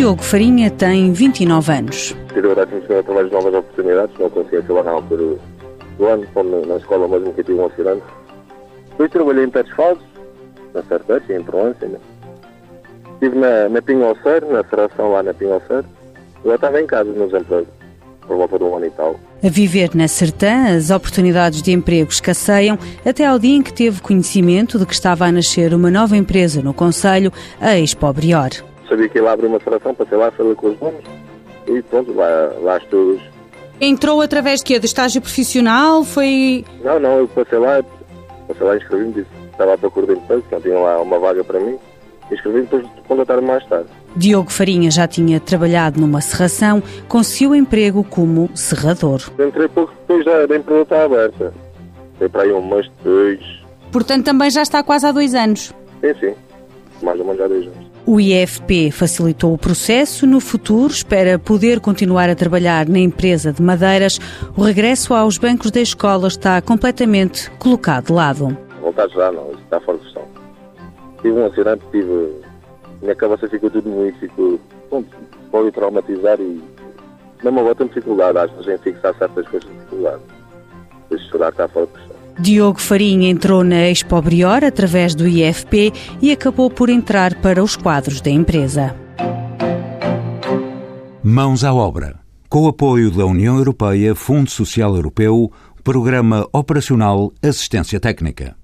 Diogo Farinha tem 29 anos. Tive a através de novas oportunidades, não consegui acabar na altura do ano, como na escola mesmo que tive um acidente. Depois trabalhei em pets falsos, na Sertete, em Provence. Né? Estive na, na Pinholceiro, na federação lá na Pinholceiro. Eu estava em casa, nos empregos, por volta de um ano e tal. A viver na Sertã, as oportunidades de emprego escasseiam até ao dia em que teve conhecimento de que estava a nascer uma nova empresa no Conselho, a Expo Brior. Sabia que lá abrir uma federação, passei lá, falei com os donos e pronto, lá, lá estou hoje. Entrou através de quê? De estágio profissional? Foi. Não, não, eu passei lá, passei lá e inscrevi-me, disse estava à procura de emprego, não tinha lá uma vaga para mim. Inscrevi-me depois contrataram-me mais tarde. Diogo Farinha já tinha trabalhado numa serração, conseguiu emprego como serrador. Entrei pouco depois da, da empresa estar aberta. Foi para aí um mês depois. Portanto, também já está quase há dois anos. Sim, sim. Mais ou menos já dois anos. O IFP facilitou o processo. No futuro, espera poder continuar a trabalhar na empresa de madeiras. O regresso aos bancos da escola está completamente colocado de lado. Voltar já, não, isso está fora de questão. Tive um acidente, tive. Minha cabeça ficou tudo muito, ficou. Pronto, pode traumatizar e. Mesmo agora tenho dificuldade, às vezes em fixar certas coisas de dificuldade. Estudar está fora de questão. Diogo Farinha entrou na Expo Brior através do IFP e acabou por entrar para os quadros da empresa. Mãos à obra. Com o apoio da União Europeia, Fundo Social Europeu, Programa Operacional Assistência Técnica.